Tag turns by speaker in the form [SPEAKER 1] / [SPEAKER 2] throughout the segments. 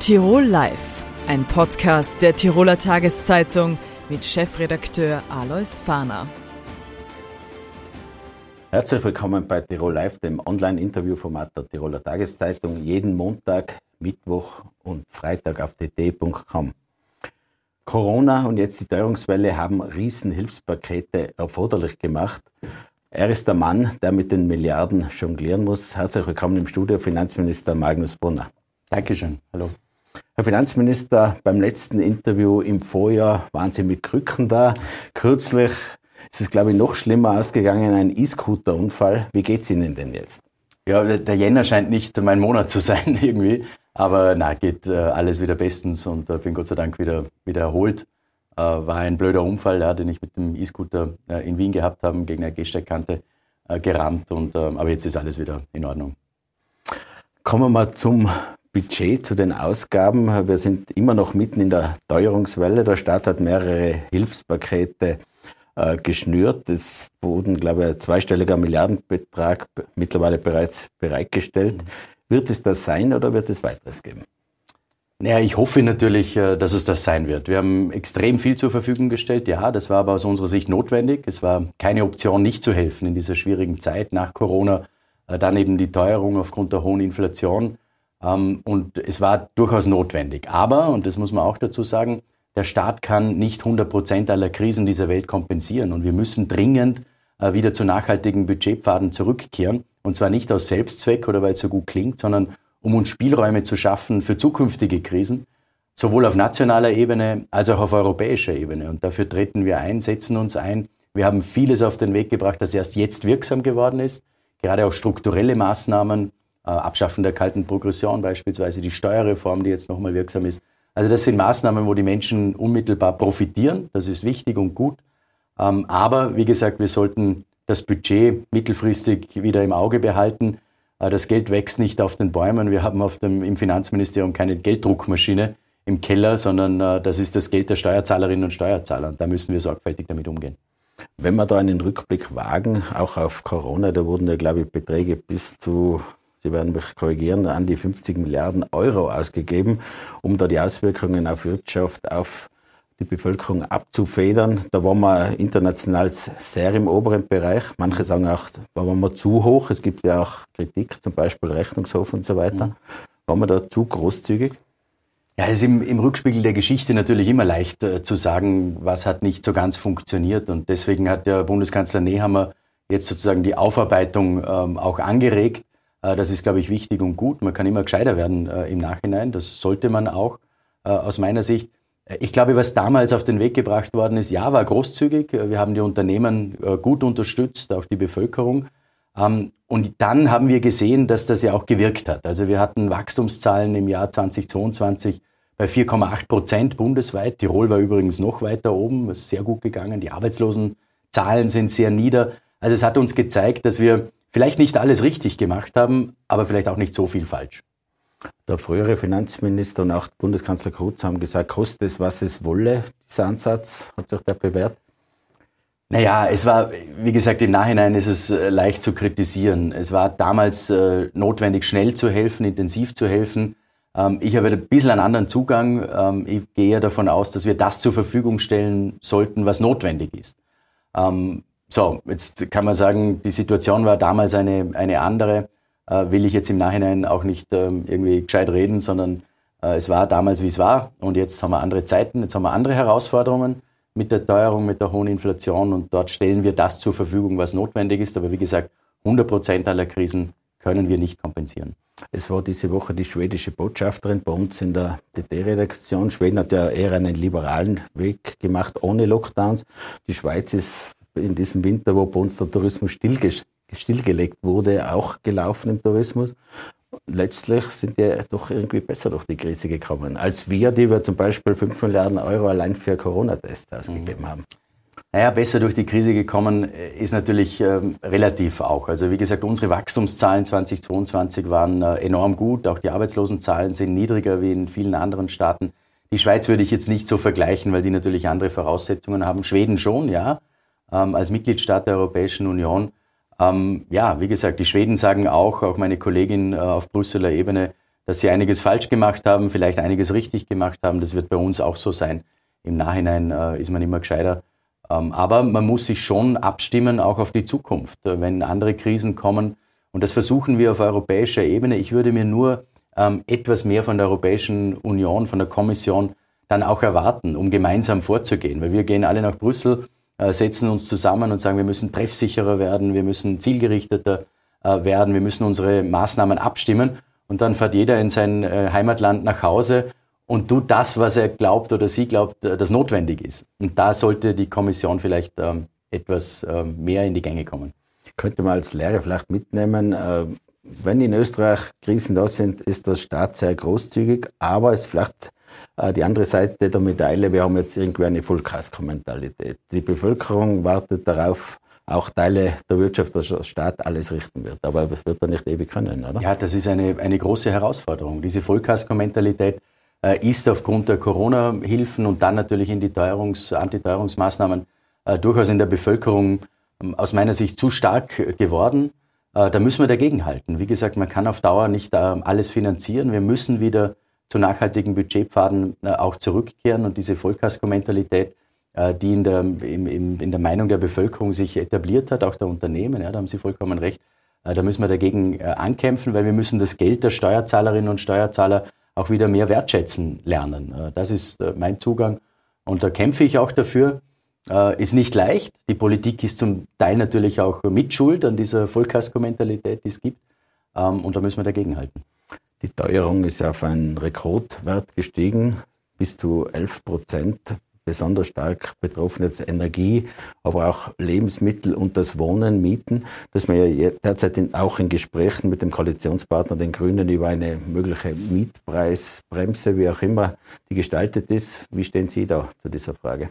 [SPEAKER 1] Tirol Live, ein Podcast der Tiroler Tageszeitung mit Chefredakteur Alois Fahner.
[SPEAKER 2] Herzlich willkommen bei Tirol Live, dem Online-Interviewformat der Tiroler Tageszeitung, jeden Montag, Mittwoch und Freitag auf tt.com. Corona und jetzt die Teuerungswelle haben Riesenhilfspakete erforderlich gemacht. Er ist der Mann, der mit den Milliarden jonglieren muss. Herzlich willkommen im Studio, Finanzminister Magnus Brunner.
[SPEAKER 3] Dankeschön. Hallo.
[SPEAKER 2] Herr Finanzminister, beim letzten Interview im Vorjahr waren Sie mit Krücken da. Kürzlich ist es, glaube ich, noch schlimmer ausgegangen, ein E-Scooter-Unfall. Wie geht es Ihnen denn jetzt?
[SPEAKER 3] Ja, der Jänner scheint nicht mein Monat zu sein irgendwie. Aber na, geht äh, alles wieder bestens und äh, bin Gott sei Dank wieder, wieder erholt. Äh, war ein blöder Unfall, ja, den ich mit dem E-Scooter in Wien gehabt habe, gegen eine Gehsteigkante gerammt. Und, ähm, aber jetzt ist alles wieder in Ordnung.
[SPEAKER 2] Kommen wir mal zum Budget, zu den Ausgaben. Wir sind immer noch mitten in der Teuerungswelle. Der Staat hat mehrere Hilfspakete äh, geschnürt. Es wurden, glaube ich, ein zweistelliger Milliardenbetrag mittlerweile bereits bereitgestellt. Wird es das sein oder wird es weiteres geben?
[SPEAKER 3] Naja, ich hoffe natürlich, äh, dass es das sein wird. Wir haben extrem viel zur Verfügung gestellt. Ja, das war aber aus unserer Sicht notwendig. Es war keine Option, nicht zu helfen in dieser schwierigen Zeit nach Corona. Äh, dann eben die Teuerung aufgrund der hohen Inflation. Ähm, und es war durchaus notwendig. Aber, und das muss man auch dazu sagen, der Staat kann nicht 100 Prozent aller Krisen dieser Welt kompensieren. Und wir müssen dringend äh, wieder zu nachhaltigen Budgetpfaden zurückkehren. Und zwar nicht aus Selbstzweck oder weil es so gut klingt, sondern um uns Spielräume zu schaffen für zukünftige Krisen, sowohl auf nationaler Ebene als auch auf europäischer Ebene. Und dafür treten wir ein, setzen uns ein. Wir haben vieles auf den Weg gebracht, das erst jetzt wirksam geworden ist. Gerade auch strukturelle Maßnahmen, Abschaffen der kalten Progression beispielsweise, die Steuerreform, die jetzt nochmal wirksam ist. Also das sind Maßnahmen, wo die Menschen unmittelbar profitieren. Das ist wichtig und gut. Ähm, aber wie gesagt, wir sollten das Budget mittelfristig wieder im Auge behalten. Äh, das Geld wächst nicht auf den Bäumen. Wir haben auf dem, im Finanzministerium keine Gelddruckmaschine im Keller, sondern äh, das ist das Geld der Steuerzahlerinnen und Steuerzahler. Und da müssen wir sorgfältig damit umgehen.
[SPEAKER 2] Wenn wir da einen Rückblick wagen, auch auf Corona, da wurden ja, glaube ich, Beträge bis zu Sie werden mich korrigieren, an die 50 Milliarden Euro ausgegeben, um da die Auswirkungen auf Wirtschaft, auf die Bevölkerung abzufedern. Da waren wir international sehr im oberen Bereich. Manche sagen auch, da waren wir zu hoch. Es gibt ja auch Kritik, zum Beispiel Rechnungshof und so weiter. Mhm. Waren wir da zu großzügig?
[SPEAKER 3] Ja, es ist im, im, Rückspiegel der Geschichte natürlich immer leicht äh, zu sagen, was hat nicht so ganz funktioniert. Und deswegen hat der Bundeskanzler Nehammer jetzt sozusagen die Aufarbeitung ähm, auch angeregt. Äh, das ist, glaube ich, wichtig und gut. Man kann immer gescheiter werden äh, im Nachhinein. Das sollte man auch äh, aus meiner Sicht. Ich glaube, was damals auf den Weg gebracht worden ist, ja, war großzügig. Wir haben die Unternehmen gut unterstützt, auch die Bevölkerung. Ähm, und dann haben wir gesehen, dass das ja auch gewirkt hat. Also wir hatten Wachstumszahlen im Jahr 2022 bei 4,8 Prozent bundesweit. Tirol war übrigens noch weiter oben, ist sehr gut gegangen. Die Arbeitslosenzahlen sind sehr nieder. Also es hat uns gezeigt, dass wir vielleicht nicht alles richtig gemacht haben, aber vielleicht auch nicht so viel falsch.
[SPEAKER 2] Der frühere Finanzminister und auch Bundeskanzler Kurz haben gesagt, koste es, was es wolle. Dieser Ansatz hat sich da bewährt.
[SPEAKER 3] Naja, es war, wie gesagt, im Nachhinein ist es äh, leicht zu kritisieren. Es war damals äh, notwendig, schnell zu helfen, intensiv zu helfen. Ähm, ich habe ein bisschen einen anderen Zugang. Ähm, ich gehe davon aus, dass wir das zur Verfügung stellen sollten, was notwendig ist. Ähm, so, jetzt kann man sagen, die Situation war damals eine, eine andere. Äh, will ich jetzt im Nachhinein auch nicht ähm, irgendwie gescheit reden, sondern äh, es war damals, wie es war. Und jetzt haben wir andere Zeiten, jetzt haben wir andere Herausforderungen mit der Teuerung, mit der hohen Inflation. Und dort stellen wir das zur Verfügung, was notwendig ist. Aber wie gesagt, 100 Prozent aller Krisen können wir nicht kompensieren.
[SPEAKER 2] Es war diese Woche die schwedische Botschafterin bei uns in der DT-Redaktion. Schweden hat ja eher einen liberalen Weg gemacht, ohne Lockdowns. Die Schweiz ist in diesem Winter, wo bei uns der Tourismus stillgelegt wurde, auch gelaufen im Tourismus. Letztlich sind die doch irgendwie besser durch die Krise gekommen, als wir, die wir zum Beispiel 5 Milliarden Euro allein für Corona-Tests ausgegeben mhm. haben.
[SPEAKER 3] Naja, besser durch die Krise gekommen äh, ist natürlich ähm, relativ auch. Also wie gesagt, unsere Wachstumszahlen 2022 waren äh, enorm gut. Auch die Arbeitslosenzahlen sind niedriger wie in vielen anderen Staaten. Die Schweiz würde ich jetzt nicht so vergleichen, weil die natürlich andere Voraussetzungen haben. Schweden schon, ja ähm, als Mitgliedstaat der Europäischen Union. Ähm, ja, wie gesagt, die Schweden sagen auch, auch meine Kollegin äh, auf Brüsseler Ebene, dass sie einiges falsch gemacht haben, vielleicht einiges richtig gemacht haben. Das wird bei uns auch so sein. Im Nachhinein äh, ist man immer gescheiter. Ähm, aber man muss sich schon abstimmen, auch auf die Zukunft. Äh, wenn andere Krisen kommen, und das versuchen wir auf europäischer Ebene, ich würde mir nur ähm, etwas mehr von der Europäischen Union, von der Kommission dann auch erwarten, um gemeinsam vorzugehen. Weil wir gehen alle nach Brüssel, setzen uns zusammen und sagen, wir müssen treffsicherer werden, wir müssen zielgerichteter äh, werden, wir müssen unsere Maßnahmen abstimmen. Und dann fährt jeder in sein äh, Heimatland nach Hause und tut das, was er glaubt oder sie glaubt, äh, das notwendig ist. Und da sollte die Kommission vielleicht ähm, etwas ähm, mehr in die Gänge kommen.
[SPEAKER 2] Könnte man als Lehre vielleicht mitnehmen, äh, wenn in Österreich Krisen da sind, ist der Staat sehr großzügig, aber es vielleicht äh, die andere Seite der Medaille, wir haben jetzt irgendwie eine Vollkaskomentalität. Die Bevölkerung wartet darauf, auch Teile der Wirtschaft, der Staat alles richten wird. Aber es wird er nicht ewig können, oder?
[SPEAKER 3] Ja, das ist eine, eine große Herausforderung. Diese Vollkaskomentalität äh, ist aufgrund der Corona-Hilfen und dann natürlich in die Teuerungs-, Antiteuerungsmaßnahmen äh, durchaus in der Bevölkerung ähm, aus meiner Sicht zu stark geworden. Äh, da müssen wir dagegenhalten. Wie gesagt, man kann auf Dauer nicht alles finanzieren. Wir müssen wieder zu nachhaltigen Budgetpfaden auch zurückkehren und diese Vollkasko-Mentalität, die in der, in, in der Meinung der Bevölkerung sich etabliert hat, auch der Unternehmen, ja, da haben Sie vollkommen recht, da müssen wir dagegen ankämpfen, weil wir müssen das Geld der Steuerzahlerinnen und Steuerzahler auch wieder mehr wertschätzen lernen. Äh, das ist äh, mein Zugang und da kämpfe ich auch dafür. Äh, ist nicht leicht. Die Politik ist zum Teil natürlich auch mitschuld an dieser Vollkasko-Mentalität, die es gibt. Ähm, und da müssen wir dagegenhalten.
[SPEAKER 2] Die Teuerung ist ja auf einen Rekordwert gestiegen, bis zu 11 Prozent besonders stark betroffen, jetzt Energie, aber auch Lebensmittel und das Wohnen, Mieten, dass man ja derzeit in, auch in Gesprächen mit dem Koalitionspartner, den Grünen, über eine mögliche Mietpreisbremse, wie auch immer die gestaltet ist. Wie stehen Sie da zu dieser Frage?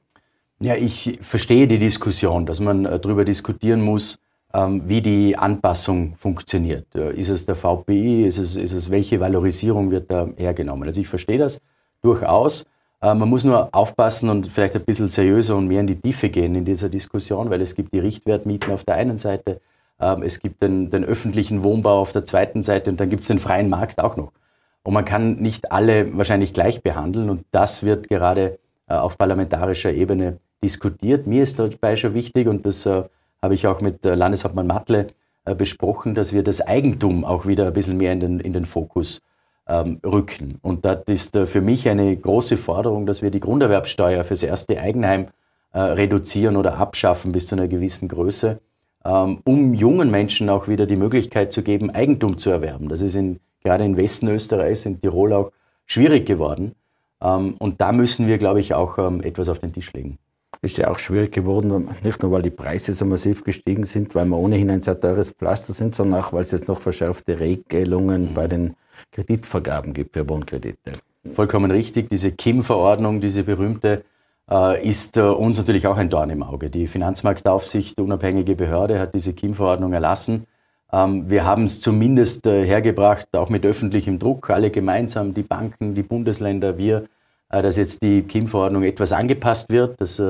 [SPEAKER 3] Ja, ich verstehe die Diskussion, dass man äh, darüber diskutieren muss, wie die Anpassung funktioniert. Äh, ist es der VPI? Ist es, ist es, welche Valorisierung wird da hergenommen? Also ich verstehe das durchaus. Äh, man muss nur aufpassen und vielleicht ein bisschen seriöser und mehr in die Tiefe gehen in dieser Diskussion, weil es gibt die Richtwertmieten auf der einen Seite, ähm, es gibt den, den öffentlichen Wohnbau auf der zweiten Seite und dann gibt es den freien Markt auch noch. Und man kann nicht alle wahrscheinlich gleich behandeln und das wird gerade äh, auf parlamentarischer Ebene diskutiert. Mir ist dabei schon wichtig und das habe ich auch mit Landeshauptmann Matle besprochen, dass wir das Eigentum auch wieder ein bisschen mehr in den, in den Fokus ähm, rücken. Und das ist äh, für mich eine große Forderung, dass wir die Grunderwerbsteuer fürs erste Eigenheim äh, reduzieren oder abschaffen bis zu einer gewissen Größe, ähm, um jungen Menschen auch wieder die Möglichkeit zu geben, Eigentum zu erwerben. Das ist in, gerade in Westen Österreichs, in Tirol auch schwierig geworden. Ähm, und da müssen wir, glaube ich, auch etwas auf den Tisch legen
[SPEAKER 2] ist ja auch schwierig geworden, nicht nur weil die Preise so massiv gestiegen sind, weil wir ohnehin ein sehr teures Pflaster sind, sondern auch weil es jetzt noch verschärfte Regelungen bei den Kreditvergaben gibt für Wohnkredite.
[SPEAKER 3] Vollkommen richtig. Diese KIM-Verordnung, diese berühmte, äh, ist äh, uns natürlich auch ein Dorn im Auge. Die Finanzmarktaufsicht, unabhängige Behörde, hat diese KIM-Verordnung erlassen. Ähm, wir haben es zumindest äh, hergebracht, auch mit öffentlichem Druck, alle gemeinsam, die Banken, die Bundesländer, wir, dass jetzt die KIM-Verordnung etwas angepasst wird, dass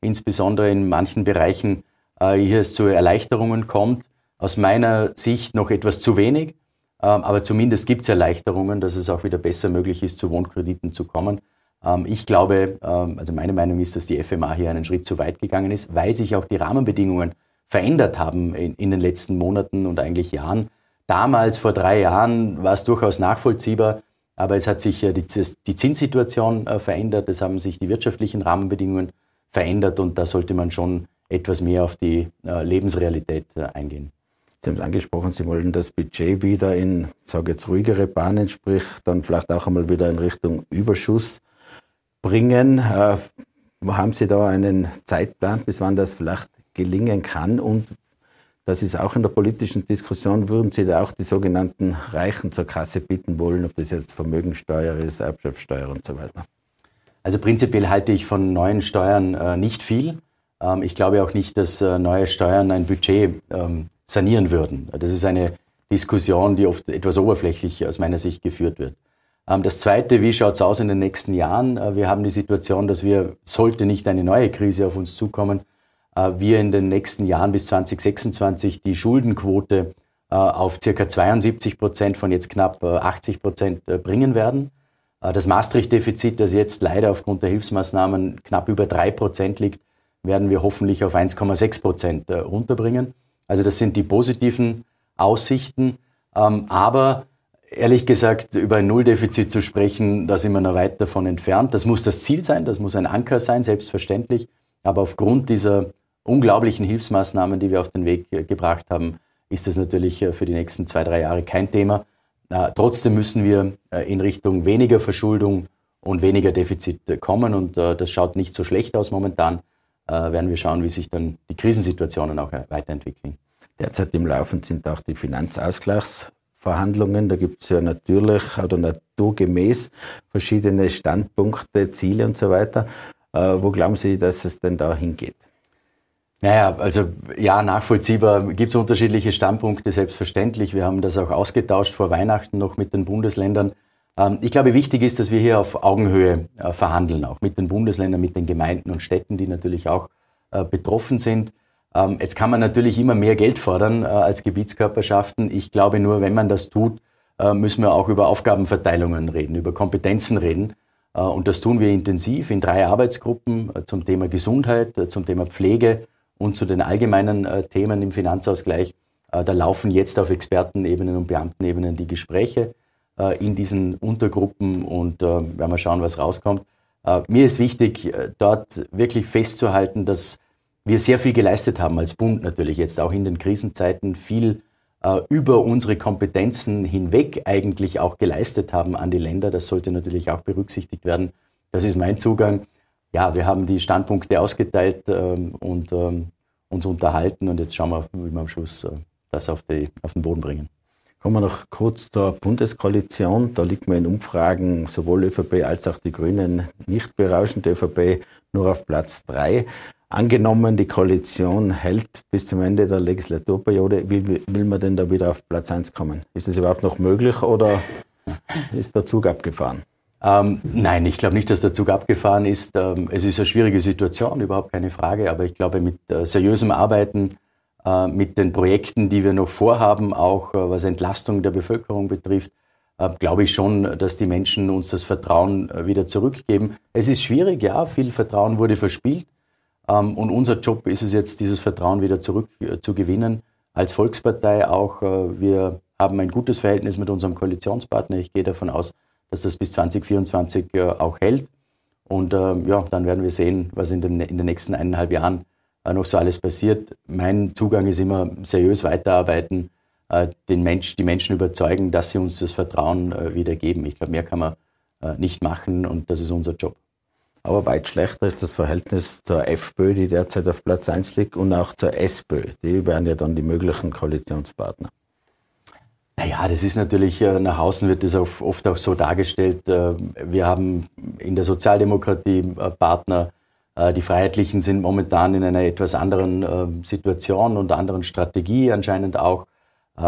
[SPEAKER 3] insbesondere in manchen Bereichen hier es zu Erleichterungen kommt. Aus meiner Sicht noch etwas zu wenig. Ähm, aber zumindest gibt es Erleichterungen, dass es auch wieder besser möglich ist, zu Wohnkrediten zu kommen. Ähm, ich glaube, ähm, also meine Meinung ist, dass die FMA hier einen Schritt zu weit gegangen ist, weil sich auch die Rahmenbedingungen verändert haben in, in den letzten Monaten und eigentlich Jahren. Damals, vor drei Jahren, war es durchaus nachvollziehbar, aber es hat sich die, die Zinssituation äh, verändert, es haben sich die wirtschaftlichen Rahmenbedingungen verändert und da sollte man schon etwas mehr auf die äh, Lebensrealität äh, eingehen.
[SPEAKER 2] Sie haben es angesprochen, Sie wollen das Budget wieder in, sage jetzt, ruhigere Bahnen, sprich dann vielleicht auch einmal wieder in Richtung Überschuss bringen. Äh, haben Sie da einen Zeitplan, bis wann das vielleicht gelingen kann? Und das ist auch in der politischen Diskussion, würden Sie da auch die sogenannten Reichen zur Kasse bitten wollen, ob das jetzt Vermögensteuer ist, Erbschaftssteuer und so weiter?
[SPEAKER 3] Also prinzipiell halte ich von neuen Steuern äh, nicht viel. Ähm, ich glaube auch nicht, dass äh, neue Steuern ein Budget ähm, sanieren würden. Das ist eine Diskussion, die oft etwas oberflächlich aus meiner Sicht geführt wird. Ähm, das Zweite, wie schaut es aus in den nächsten Jahren? Äh, wir haben die Situation, dass wir, sollte nicht eine neue Krise auf uns zukommen, wir in den nächsten Jahren bis 2026 die Schuldenquote auf circa 72 Prozent von jetzt knapp 80 Prozent bringen werden. Das Maastricht-Defizit, das jetzt leider aufgrund der Hilfsmaßnahmen knapp über drei Prozent liegt, werden wir hoffentlich auf 1,6 Prozent runterbringen. Also das sind die positiven Aussichten. Ähm, aber ehrlich gesagt, über ein Nulldefizit zu sprechen, da sind wir noch weit davon entfernt. Das muss das Ziel sein, das muss ein Anker sein, selbstverständlich. Aber aufgrund dieser unglaublichen Hilfsmaßnahmen, die wir auf den Weg äh, gebracht haben, ist das natürlich äh, für die nächsten zwei, drei Jahre kein Thema. Äh, trotzdem müssen wir in Richtung weniger Verschuldung und weniger Defizit kommen und das schaut nicht so schlecht aus momentan. Werden wir schauen, wie sich dann die Krisensituationen auch weiterentwickeln.
[SPEAKER 2] Derzeit im Laufen sind auch die Finanzausgleichsverhandlungen. Da gibt es ja natürlich oder naturgemäß verschiedene Standpunkte, Ziele und so weiter. Wo glauben Sie, dass es denn da hingeht?
[SPEAKER 3] Naja, also ja, nachvollziehbar gibt es unterschiedliche Standpunkte, selbstverständlich. Wir haben das auch ausgetauscht vor Weihnachten noch mit den Bundesländern. Ähm, ich glaube, wichtig ist, dass wir hier auf Augenhöhe äh, verhandeln, auch mit den Bundesländern, mit den Gemeinden und Städten, die natürlich auch äh, betroffen sind. Ähm, jetzt kann man natürlich immer mehr Geld fordern äh, als Gebietskörperschaften. Ich glaube nur, wenn man das tut, müssen wir auch über Aufgabenverteilungen reden, über Kompetenzen reden. Und das tun wir intensiv in drei Arbeitsgruppen zum Thema Gesundheit, zum Thema Pflege und zu den allgemeinen Themen im Finanzausgleich. Da laufen jetzt auf Expertenebenen und Beamtenebenen die Gespräche in diesen Untergruppen und werden wir schauen, was rauskommt. Mir ist wichtig, dort wirklich festzuhalten, dass wir sehr viel geleistet haben als Bund natürlich jetzt auch in den Krisenzeiten, viel äh, über unsere Kompetenzen hinweg eigentlich auch geleistet haben an die Länder. Das sollte natürlich auch berücksichtigt werden. Das ist mein Zugang. Ja, wir haben die Standpunkte ausgeteilt ähm, und ähm, uns unterhalten und jetzt schauen wir, wie wir am Schluss äh, das auf, die, auf den Boden bringen.
[SPEAKER 2] Kommen wir noch kurz zur Bundeskoalition. Da liegt man in Umfragen sowohl ÖVP als auch die Grünen nicht berauschend. ÖVP nur auf Platz drei. Angenommen, die Koalition hält bis zum Ende der Legislaturperiode, wie will man denn da wieder auf Platz 1 kommen? Ist das überhaupt noch möglich oder ist der Zug abgefahren?
[SPEAKER 3] Ähm, nein, ich glaube nicht, dass der Zug abgefahren ist. Ähm, es ist eine schwierige Situation, überhaupt keine Frage, aber ich glaube, mit äh, seriösem Arbeiten, äh, mit den Projekten, die wir noch vorhaben, auch äh, was Entlastung der Bevölkerung betrifft, äh, glaube ich schon, dass die Menschen uns das Vertrauen äh, wieder zurückgeben. Es ist schwierig, ja, viel Vertrauen wurde verspielt. Ähm, und unser Job ist es jetzt, dieses Vertrauen wieder zurück äh. Als Volkspartei auch. Wir haben ein gutes Verhältnis mit unserem Koalitionspartner. Ich gehe davon aus, dass das bis 2024 äh, auch hält. Und ähm, ja, dann werden wir sehen, was in den, in den nächsten eineinhalb Jahren noch so alles passiert. Mein Zugang ist immer seriös weiterarbeiten, den Mensch, die Menschen überzeugen, dass sie uns das Vertrauen wiedergeben. Ich glaube, mehr kann man nicht machen und das ist unser Job.
[SPEAKER 2] Aber weit schlechter ist das Verhältnis zur FPÖ, die derzeit auf Platz 1 liegt, und auch zur SPÖ. Die wären ja dann die möglichen Koalitionspartner.
[SPEAKER 3] Naja, das ist natürlich, äh, nach außen wird das oft auch so dargestellt. Äh, wir haben in der Sozialdemokratie äh, Partner, die Freiheitlichen sind momentan in einer etwas anderen Situation und anderen Strategie anscheinend auch.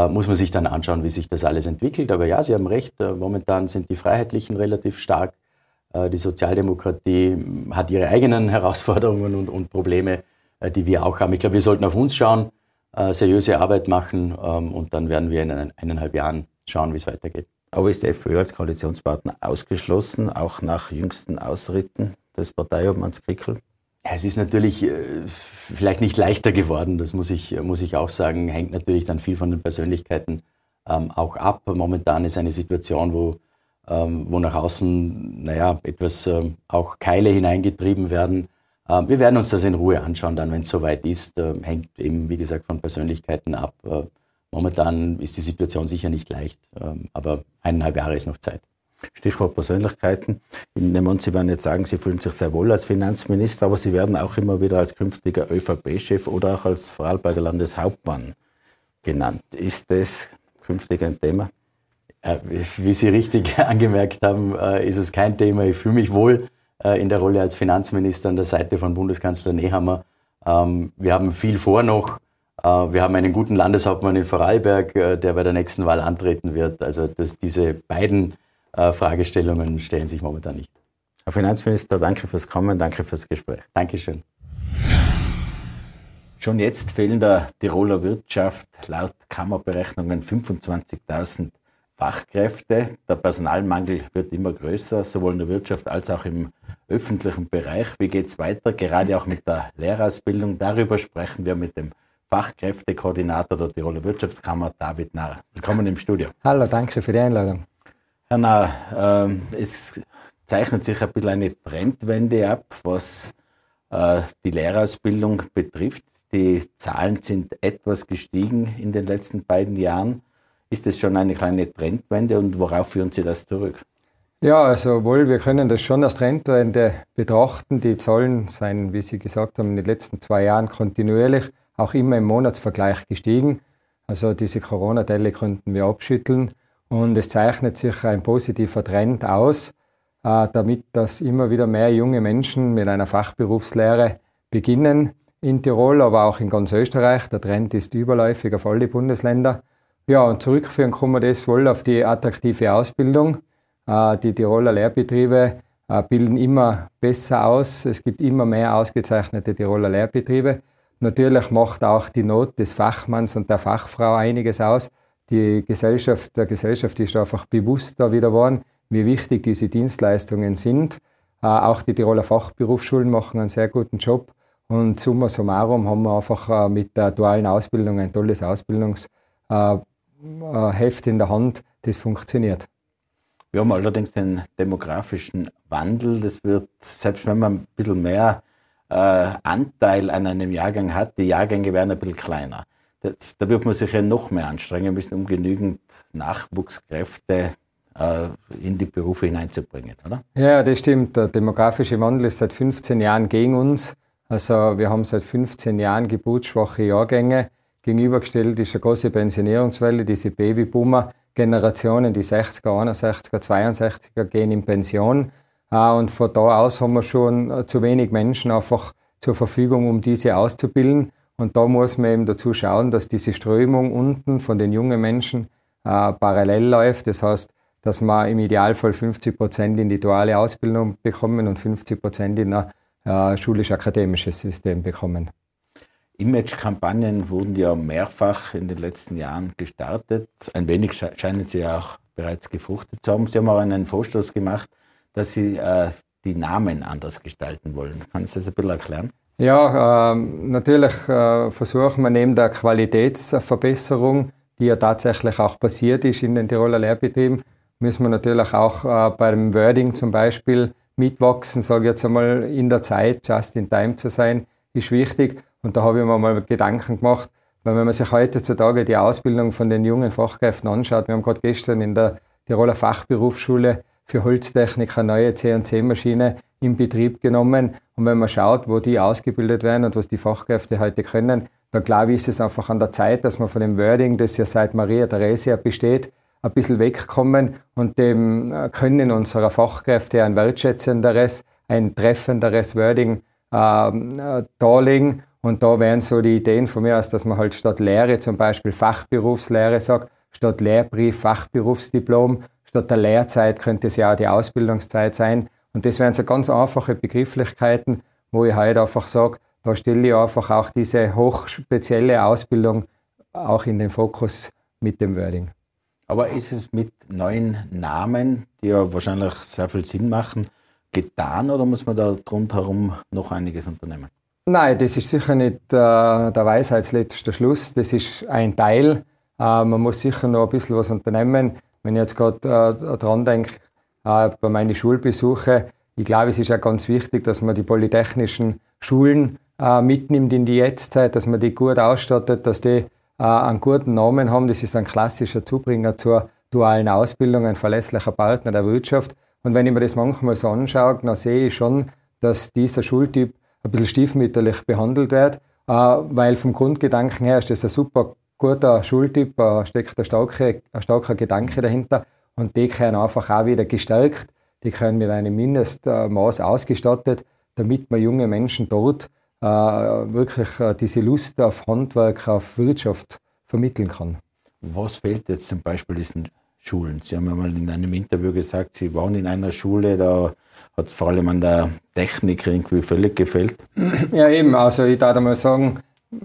[SPEAKER 3] Muss man sich dann anschauen, wie sich das alles entwickelt. Aber ja, Sie haben recht, momentan sind die Freiheitlichen relativ stark die Sozialdemokratie hat ihre eigenen Herausforderungen und, Probleme, die wir auch haben. Ich glaube, wir sollten auf uns schauen, äh, seriöse Arbeit machen ähm, und dann werden wir in eineinhalb Jahren schauen, wie es weitergeht.
[SPEAKER 2] Aber ist die FPÖ als Koalitionspartner ausgeschlossen, auch nach jüngsten Ausritten des Parteiobmanns Krickel?
[SPEAKER 3] Ja, es ist natürlich vielleicht nicht leichter geworden, das muss ich, muss ich auch sagen. Hängt natürlich dann viel von den Persönlichkeiten ähm, auch ab. Momentan ist eine Situation, wo ähm, wo nach außen, naja, etwas ähm, auch Keile hineingetrieben werden. Ähm, wir werden uns das in Ruhe anschauen, dann, wenn es soweit ist. hängt eben, wie gesagt, von Persönlichkeiten ab. Äh, momentan ist die Situation sicher nicht leicht, aber eineinhalb Jahre ist noch Zeit.
[SPEAKER 2] Stichwort Persönlichkeiten. Ich nehme an, Sie werden jetzt sagen, Sie fühlen sich sehr wohl als Finanzminister, aber Sie werden auch immer wieder als künftiger ÖVP-Chef oder auch als Vorarlberger Landeshauptmann genannt. Ist das künftig ein Thema?
[SPEAKER 3] Äh, wie Sie richtig angemerkt haben, äh, ist es kein Thema. Ich fühle mich wohl in der Rolle als Finanzminister an der Seite von Bundeskanzler Nehammer. Ähm, wir haben viel vor noch. Wir haben einen guten Landeshauptmann in Vorarlberg, der bei der nächsten Wahl antreten wird. Also dass diese beiden Fragestellungen stellen sich momentan nicht.
[SPEAKER 2] Herr Finanzminister, danke fürs Kommen, danke fürs Gespräch.
[SPEAKER 3] Dankeschön.
[SPEAKER 2] Schon jetzt fehlen der Tiroler Wirtschaft laut Kammerberechnungen 25.000 Fachkräfte. Der Personalmangel wird immer größer, sowohl in der Wirtschaft als auch im öffentlichen Bereich. Wie geht es weiter? Gerade auch mit der Lehrerausbildung. Darüber sprechen wir mit dem Fachkräftekoordinator der Tiroler Wirtschaftskammer, David Nahr. Willkommen im Studio.
[SPEAKER 4] Hallo, danke für die Einladung.
[SPEAKER 2] Herr Nahr, äh, es zeichnet sich ein bisschen eine Trendwende ab, was äh, die Lehrerausbildung betrifft. Die Zahlen sind etwas gestiegen in den letzten beiden Jahren. Ist das schon eine kleine Trendwende und worauf führen Sie das zurück?
[SPEAKER 4] Ja, also wohl, wir können das schon als Trendwende betrachten. Die Zahlen seien, wie Sie gesagt haben, in den letzten zwei Jahren kontinuierlich, auch immer im Monatsvergleich gestiegen. Also diese Corona-Delle konnten wir abschütteln und es zeichnet sich ein positiver Trend aus, äh, damit dass immer wieder mehr junge Menschen mit einer Fachberufslehre beginnen in Tirol, aber auch in ganz Österreich. Der Trend ist überläufig auf alle Bundesländer. Ja, und zurückführen kann man das wohl auf die attraktive Ausbildung. Äh, die Tiroler Lehrbetriebe äh, bilden immer besser aus. Es gibt immer mehr ausgezeichnete Tiroler Lehrbetriebe. Natürlich macht auch die Not des Fachmanns und der Fachfrau einiges aus. Die Gesellschaft, der Gesellschaft ist einfach bewusster wieder geworden, wie wichtig diese Dienstleistungen sind. Äh, auch die Tiroler Fachberufsschulen machen einen sehr guten Job. Und summa summarum haben wir einfach mit der dualen Ausbildung ein tolles Ausbildungsheft in der Hand, das funktioniert.
[SPEAKER 2] Wir haben allerdings den demografischen Wandel. Das wird, selbst wenn man ein bisschen mehr äh, Anteil an einem Jahrgang hat, die Jahrgänge werden ein bisschen kleiner. Das, da wird man sich ja noch mehr anstrengen müssen, um genügend Nachwuchskräfte äh, in die Berufe hineinzubringen, oder?
[SPEAKER 4] Ja, das stimmt. Der demografische Wandel ist seit 15 Jahren gegen uns. Also wir haben seit 15 Jahren geburtsschwache Jahrgänge. Gegenübergestellt ist eine große Pensionierungswelle, diese Babyboomer-Generationen, die 60er, 61er, 62er gehen in Pension. Äh, und von da aus haben wir schon äh, zu wenig Menschen einfach zur Verfügung, um diese auszubilden. Und da muss man eben dazu schauen, dass diese Strömung unten von den jungen Menschen äh, parallel läuft. Das heißt, dass wir im Idealfall 50 Prozent in die duale Ausbildung bekommen und 50 Prozent in ein äh, schulisch-akademisches System bekommen.
[SPEAKER 2] Image-Kampagnen wurden ja mehrfach in den letzten Jahren gestartet. Ein wenig scheinen sie ja auch bereits gefruchtet zu haben. Sie haben auch einen Vorstoß gemacht, dass Sie äh, die Namen anders gestalten wollen. Kann Sie das ein bisschen erklären?
[SPEAKER 4] Ja, äh, natürlich äh, versuchen wir neben der Qualitätsverbesserung, die ja tatsächlich auch passiert ist in den Tiroler Lehrbetrieben, müssen wir natürlich auch äh, beim Wording zum Beispiel mitwachsen, sage ich jetzt einmal, in der Zeit, just in time zu sein, ist wichtig. Und da habe ich mir mal Gedanken gemacht, weil wenn man sich heutzutage die Ausbildung von den jungen Fachkräften anschaut, wir haben gerade gestern in der Tiroler Fachberufsschule für Holztechnik eine neue CNC-Maschine in Betrieb genommen. Und wenn man schaut, wo die ausgebildet werden und was die Fachkräfte heute können, dann glaube ich, ist es einfach an der Zeit, dass man von dem Wording, das ja seit Maria Theresia besteht, ein bisschen wegkommen und dem äh, Können unserer Fachkräfte ein wertschätzenderes, ein treffenderes Wording ähm, äh, darlegen. Und da wären so die Ideen von mir aus, dass man halt statt Lehre zum Beispiel Fachberufslehre sagt, statt Lehrbrief Fachberufsdiplom, statt der Lehrzeit könnte es ja auch die Ausbildungszeit sein. Und das wären so ganz einfache Begrifflichkeiten, wo ich halt einfach sage, da stelle ich einfach auch diese hochspezielle Ausbildung auch in den Fokus mit dem Wording.
[SPEAKER 2] Aber ist es mit neuen Namen, die ja wahrscheinlich sehr viel Sinn machen, getan oder muss man da rundherum noch einiges unternehmen?
[SPEAKER 4] Nein, das ist sicher nicht äh, der Weisheitsletzte Schluss. Das ist ein Teil. Äh, man muss sicher noch ein bisschen was unternehmen. Wenn ich jetzt gerade äh, dran denke, äh, bei meinen Schulbesuchen, ich glaube, es ist ja ganz wichtig, dass man die polytechnischen Schulen äh, mitnimmt in die Jetztzeit, dass man die gut ausstattet, dass die äh, einen guten Namen haben. Das ist ein klassischer Zubringer zur dualen Ausbildung, ein verlässlicher Partner der Wirtschaft. Und wenn ich mir das manchmal so anschaue, dann sehe ich schon, dass dieser Schultyp ein bisschen stiefmütterlich behandelt wird, äh, weil vom Grundgedanken her ist das ein super guter Schultyp, da steckt ein starker, ein starker Gedanke dahinter und die können einfach auch wieder gestärkt, die können mit einem Mindestmaß ausgestattet, damit man junge Menschen dort äh, wirklich äh, diese Lust auf Handwerk, auf Wirtschaft vermitteln kann.
[SPEAKER 2] Was fehlt jetzt zum Beispiel diesen Schulen? Sie haben einmal in einem Interview gesagt, Sie waren in einer Schule, da hat es vor allem an der Technik irgendwie völlig gefehlt.
[SPEAKER 4] Ja, eben. Also ich darf mal sagen,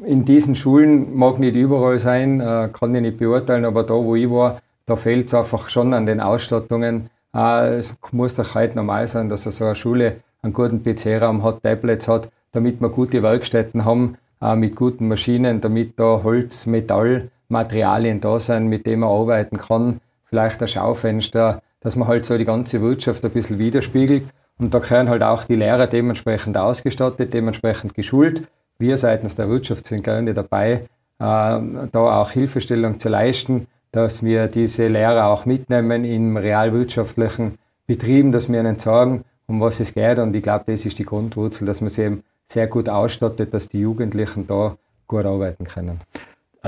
[SPEAKER 4] in diesen Schulen mag nicht überall sein, äh, kann ich nicht beurteilen, aber da, wo ich war, da fehlt es einfach schon an den Ausstattungen. Äh, es muss doch heute normal sein, dass so eine Schule einen guten PC-Raum hat, Tablets hat, damit wir gute Werkstätten haben äh, mit guten Maschinen, damit da Holz, Metall, Materialien da sind, mit denen man arbeiten kann. Vielleicht ein Schaufenster, dass man halt so die ganze Wirtschaft ein bisschen widerspiegelt. Und da können halt auch die Lehrer dementsprechend ausgestattet, dementsprechend geschult. Wir seitens der Wirtschaft sind gerne dabei, äh, da auch Hilfestellung zu leisten, dass wir diese Lehrer auch mitnehmen in realwirtschaftlichen Betrieben, dass wir ihnen sagen, um was es geht. Und ich glaube, das ist die Grundwurzel, dass man sie eben sehr gut ausstattet, dass die Jugendlichen da gut arbeiten können.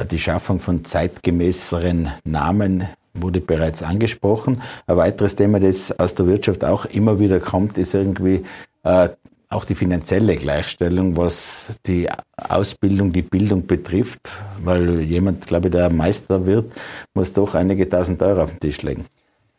[SPEAKER 2] Die Schaffung von zeitgemäßeren Namen wurde bereits angesprochen. Ein weiteres Thema, das aus der Wirtschaft auch immer wieder kommt, ist irgendwie äh, auch die finanzielle Gleichstellung, was die Ausbildung, die Bildung betrifft, weil jemand, glaube ich, der Meister wird, muss doch einige tausend Euro auf den Tisch legen.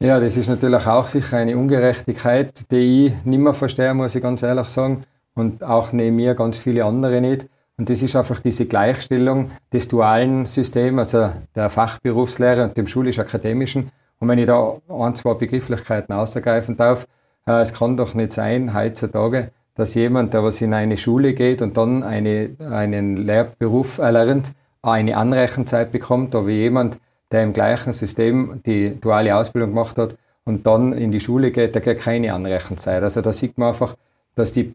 [SPEAKER 4] Ja, das ist natürlich auch sicher eine Ungerechtigkeit, die ich nicht mehr verstehe, muss ich ganz ehrlich sagen, und auch neben mir ganz viele andere nicht. Und das ist einfach diese Gleichstellung des dualen Systems, also der Fachberufslehre und dem schulisch-akademischen. Und wenn ich da ein, zwei Begrifflichkeiten ausgreifen darf, äh, es kann doch nicht sein, heutzutage, dass jemand, der was in eine Schule geht und dann eine, einen Lehrberuf erlernt, eine Anrechenzeit bekommt, aber jemand, der im gleichen System die duale Ausbildung gemacht hat und dann in die Schule geht, der kriegt keine Anrechenzeit. Also da sieht man einfach, dass die,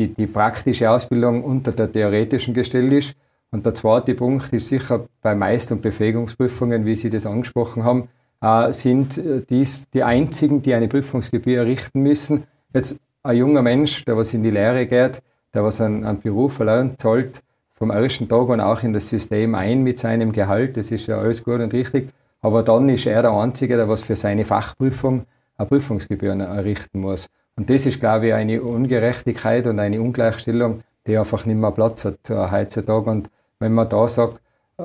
[SPEAKER 4] die, die praktische Ausbildung unter der theoretischen gestellt ist. Und der zweite Punkt ist sicher bei Meister- und Befähigungsprüfungen, wie Sie das angesprochen haben, äh, sind dies die einzigen, die eine Prüfungsgebühr errichten müssen. Jetzt ein junger Mensch, der was in die Lehre geht, der was einen, einen Beruf erlernt, zahlt vom ersten Tag an auch in das System ein mit seinem Gehalt. Das ist ja alles gut und richtig. Aber dann ist er der Einzige, der was für seine Fachprüfung eine Prüfungsgebühren errichten muss. Und das ist, glaube ich, eine Ungerechtigkeit und eine Ungleichstellung, die einfach nicht mehr Platz hat äh, heutzutage. Und wenn man da sagt, äh,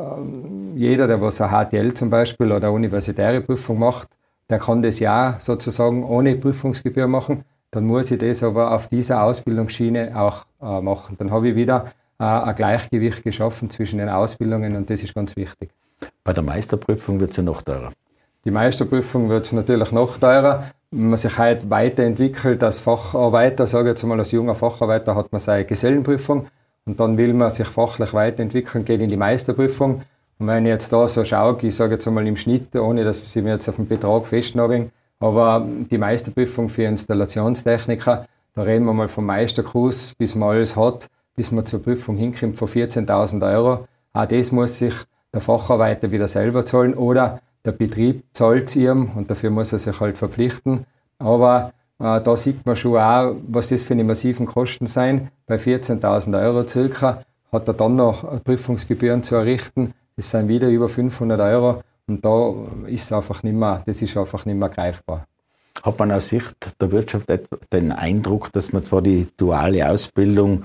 [SPEAKER 4] jeder, der was eine HTL zum Beispiel oder eine universitäre Prüfung macht, der kann das ja sozusagen ohne Prüfungsgebühr machen dann muss ich das aber auf dieser Ausbildungsschiene auch äh, machen. Dann habe ich wieder äh, ein Gleichgewicht geschaffen zwischen den Ausbildungen und das ist ganz wichtig.
[SPEAKER 2] Bei der Meisterprüfung wird es ja noch teurer.
[SPEAKER 4] Die Meisterprüfung wird es natürlich noch teurer. Wenn man sich heute weiterentwickelt als Facharbeiter, sage ich jetzt mal als junger Facharbeiter, hat man seine Gesellenprüfung und dann will man sich fachlich weiterentwickeln, geht in die Meisterprüfung. Und wenn ich jetzt da so schaue, ich sage jetzt einmal im Schnitt, ohne dass Sie mir jetzt auf den Betrag festnageln, aber die Meisterprüfung für Installationstechniker, da reden wir mal vom Meisterkurs, bis man alles hat, bis man zur Prüfung hinkommt, von 14.000 Euro. Auch das muss sich der Facharbeiter wieder selber zahlen oder der Betrieb zahlt es ihm und dafür muss er sich halt verpflichten. Aber äh, da sieht man schon auch, was das für eine massiven Kosten sein. Bei 14.000 Euro circa hat er dann noch Prüfungsgebühren zu errichten. Das sind wieder über 500 Euro. Und da ist es einfach nicht mehr, das ist einfach nicht mehr greifbar.
[SPEAKER 2] Hat man aus Sicht der Wirtschaft den Eindruck, dass man zwar die duale Ausbildung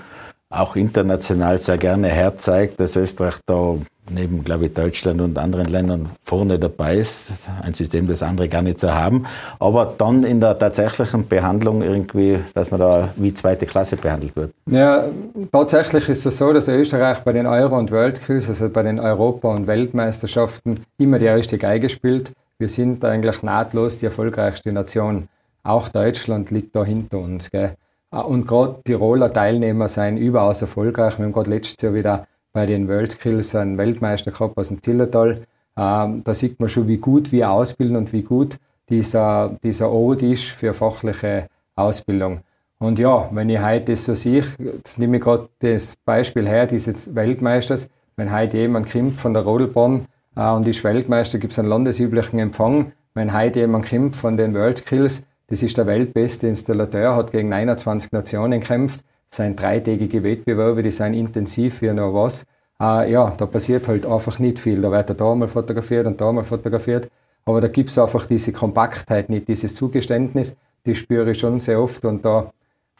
[SPEAKER 2] auch international sehr gerne herzeigt, dass Österreich da neben, glaube ich, Deutschland und anderen Ländern vorne dabei ist. Ein System, das andere gar nicht so haben. Aber dann in der tatsächlichen Behandlung irgendwie, dass man da wie zweite Klasse behandelt wird.
[SPEAKER 4] Ja, tatsächlich ist es so, dass Österreich bei den Euro- und World Cups, also bei den Europa- und Weltmeisterschaften, immer die erste Geige spielt. Wir sind eigentlich nahtlos die erfolgreichste Nation. Auch Deutschland liegt da hinter uns. Gell? Und gerade Tiroler Teilnehmer sind überaus erfolgreich. Wir haben gerade letztes Jahr wieder bei den World Skills einen Weltmeister gehabt aus dem Zillertal. Ähm, da sieht man schon, wie gut wir ausbilden und wie gut dieser, dieser Ort ist für fachliche Ausbildung. Und ja, wenn ich heute das so sehe, jetzt nehme ich gerade das Beispiel her dieses Weltmeisters, wenn heute jemand kommt von der Rodelbahn äh, und ist Weltmeister, gibt es einen landesüblichen Empfang. Wenn heute jemand kommt von den World Skills, das ist der weltbeste Installateur, hat gegen 21 Nationen gekämpft, sind dreitägige Wettbewerbe, die sind intensiv wie noch was. Äh, ja, da passiert halt einfach nicht viel. Da wird er da mal fotografiert und da mal fotografiert. Aber da gibt es einfach diese Kompaktheit nicht, dieses Zugeständnis, die spüre ich schon sehr oft und da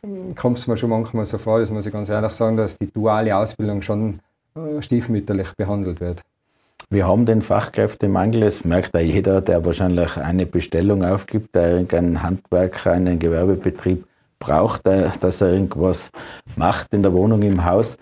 [SPEAKER 4] hm, kommt es mir schon manchmal so vor, das muss ich ganz ehrlich sagen, dass die duale Ausbildung schon äh, stiefmütterlich behandelt wird.
[SPEAKER 2] Wir haben den Fachkräftemangel, das merkt ja jeder, der wahrscheinlich eine Bestellung aufgibt, der irgendeinen Handwerker, einen Gewerbebetrieb braucht, dass er irgendwas macht in der Wohnung, im Haus.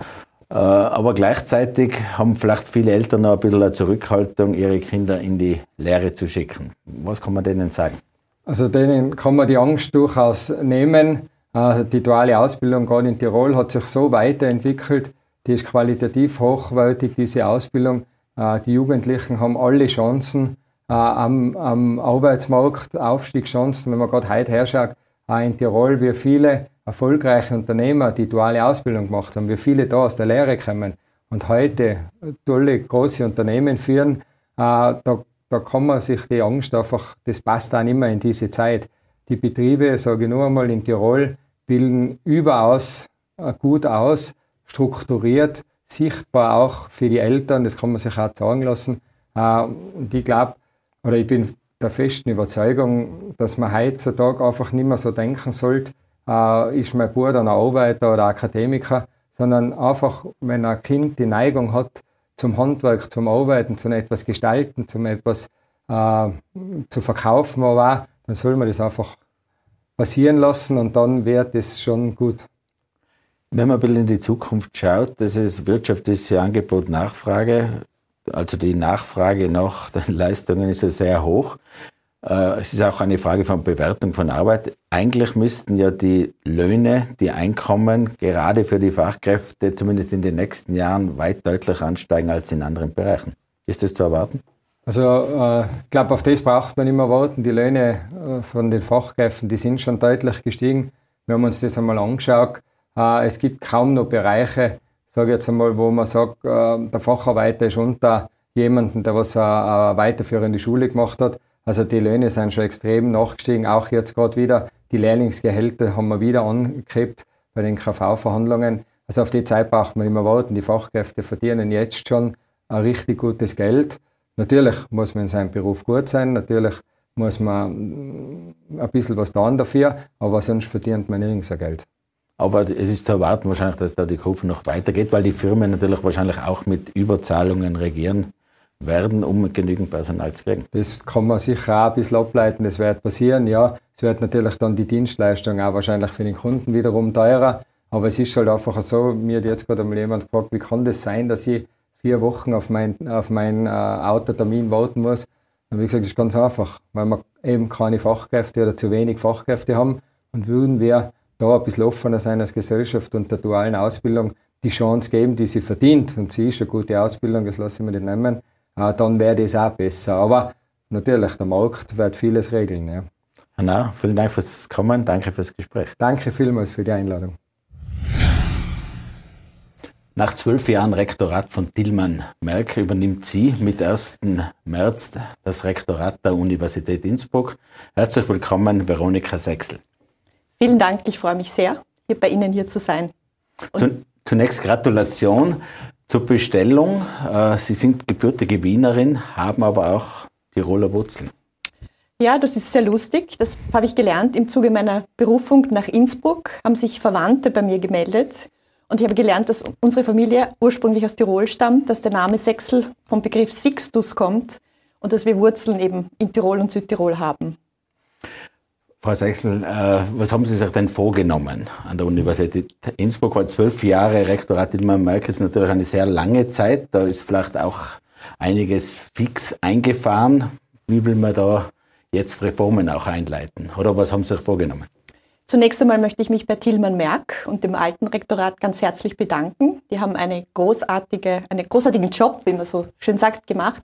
[SPEAKER 2] Äh, aber gleichzeitig haben vielleicht viele Eltern noch ein bisschen eine Zurückhaltung, ihre Kinder in die Lehre zu schicken. Was kann man denen sagen?
[SPEAKER 4] Also denen kann man die Angst durchaus nehmen. Äh, die duale Ausbildung gerade in Tirol hat sich so weiterentwickelt, die ist qualitativ hochwertig, diese Ausbildung. Äh, die Jugendlichen haben alle Chancen am, am Arbeitsmarkt, Aufstiegschancen. Wenn man gerade heute herschaut, auch in Tirol, wie viele erfolgreiche Unternehmer, die duale Ausbildung gemacht haben, wie viele da aus der Lehre kommen und heute tolle, große Unternehmen führen, äh, da, da kann man sich die Angst einfach, das passt nicht mehr in diese Zeit. Die Betriebe, sage ich nur einmal, in Tirol bilden überaus äh, gut aus, strukturiert, sichtbar auch für die Eltern, das kann man sich auch sagen lassen. Äh, und ich glaube, oder ich bin der festen Überzeugung, dass man heutzutage einfach nicht mehr so denken sollte, äh, ist mein Bruder ein Arbeiter oder Akademiker, sondern einfach, wenn ein Kind die Neigung hat zum Handwerk, zum Arbeiten, zu etwas gestalten, zum etwas äh, zu verkaufen, aber auch, dann soll man das einfach passieren lassen und dann wird es schon gut.
[SPEAKER 2] Wenn man ein bisschen in die Zukunft schaut, das ist Wirtschaft ist ja Angebot, Nachfrage. Also die Nachfrage nach den Leistungen ist ja sehr hoch. Äh, es ist auch eine Frage von Bewertung von Arbeit. Eigentlich müssten ja die Löhne, die Einkommen gerade für die Fachkräfte zumindest in den nächsten Jahren weit deutlich ansteigen als in anderen Bereichen. Ist das zu erwarten?
[SPEAKER 4] Also äh, ich glaube, auf das braucht man immer warten. Die Löhne äh, von den Fachkräften, die sind schon deutlich gestiegen. Wir haben uns das einmal angeschaut. Es gibt kaum noch Bereiche, sage jetzt einmal, wo man sagt, der Facharbeiter ist unter jemanden, der was eine weiterführende Schule gemacht hat. Also die Löhne sind schon extrem nachgestiegen, auch jetzt gerade wieder. Die Lehrlingsgehälter haben wir wieder angeklebt bei den KV-Verhandlungen. Also auf die Zeit braucht man immer warten. Die Fachkräfte verdienen jetzt schon ein richtig gutes Geld. Natürlich muss man in seinem Beruf gut sein, natürlich muss man mm, ein bisschen was tun dafür, aber sonst verdient man nirgends ein Geld.
[SPEAKER 2] Aber es ist zu erwarten wahrscheinlich, dass da die Kurve noch weitergeht, weil die Firmen natürlich wahrscheinlich auch mit Überzahlungen regieren werden, um genügend Personal zu kriegen.
[SPEAKER 4] Das kann man sicher auch ein bisschen ableiten, das wird passieren. Ja, es wird natürlich dann die Dienstleistung auch wahrscheinlich für den Kunden wiederum teurer. Aber es ist halt einfach so, mir hat jetzt gerade einmal jemand gefragt, wie kann das sein, dass ich vier Wochen auf meinen auf mein, äh, Autotermin warten muss. Habe ich gesagt, das ist ganz einfach, weil wir eben keine Fachkräfte oder zu wenig Fachkräfte haben und würden wir da ein bisschen offener sein als Gesellschaft und der dualen Ausbildung die Chance geben, die sie verdient. Und sie ist eine gute Ausbildung, das lasse ich mir nicht nehmen äh, dann wäre das auch besser. Aber natürlich, der Markt wird vieles regeln. Ja.
[SPEAKER 2] Hanna, vielen Dank fürs Kommen, danke fürs Gespräch.
[SPEAKER 4] Danke vielmals für die Einladung.
[SPEAKER 2] Nach zwölf Jahren Rektorat von Tillmann Merck übernimmt sie mit 1. März das Rektorat der Universität Innsbruck. Herzlich willkommen, Veronika Sechsel.
[SPEAKER 5] Vielen Dank, ich freue mich sehr, hier bei Ihnen hier zu sein.
[SPEAKER 2] Zunächst Gratulation zur Bestellung. Äh, Sie sind gebürtige Wienerin, haben aber auch Tiroler Wurzeln.
[SPEAKER 5] Ja, das ist sehr lustig. Das habe ich gelernt im Zuge meiner Berufung nach Innsbruck. Haben sich Verwandte bei mir gemeldet. Und ich habe gelernt, dass unsere Familie ursprünglich aus Tirol stammt, dass der Name Sechsel vom Begriff Sixtus kommt und dass wir Wurzeln eben in Tirol und Südtirol haben.
[SPEAKER 2] Frau Sechsel, äh, was haben Sie sich denn vorgenommen an der Universität Innsbruck? Weil zwölf Jahre Rektorat in meinem Merk ist natürlich eine sehr lange Zeit. Da ist vielleicht auch einiges fix eingefahren. Wie will man da jetzt Reformen auch einleiten? Oder was haben Sie sich vorgenommen?
[SPEAKER 5] Zunächst einmal möchte ich mich bei Tilman Merck und dem alten Rektorat ganz herzlich bedanken. Die haben eine großartige, einen großartigen Job, wie man so schön sagt, gemacht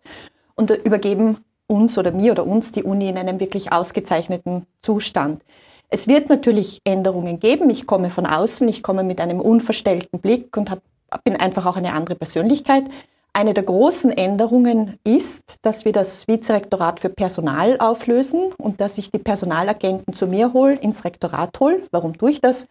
[SPEAKER 5] und übergeben uns oder mir oder uns die Uni in einem wirklich ausgezeichneten Zustand. Es wird natürlich Änderungen geben. Ich komme von außen, ich komme mit einem unverstellten Blick und hab, bin einfach auch eine andere Persönlichkeit. Eine der großen Änderungen ist, dass wir das Vizerektorat für Personal auflösen und dass ich die Personalagenten zu mir hole, ins Rektorat hole. Warum tue ich das?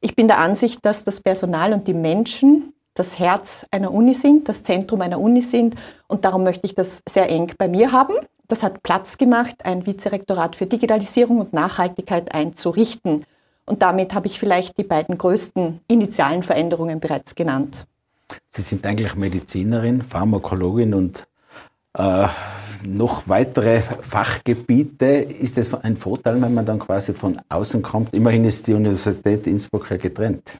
[SPEAKER 5] Ich bin der Ansicht, dass das Personal und die Menschen das Herz einer Uni sind, das Zentrum einer Uni sind und darum möchte ich das sehr eng bei mir haben. Das hat Platz gemacht, ein Vizerektorat für Digitalisierung und Nachhaltigkeit einzurichten. Und damit habe ich vielleicht die beiden größten initialen Veränderungen bereits genannt.
[SPEAKER 2] Sie sind eigentlich Medizinerin, Pharmakologin und äh, noch weitere Fachgebiete. Ist das ein Vorteil, wenn man dann quasi von außen kommt? Immerhin ist die Universität Innsbruck ja getrennt.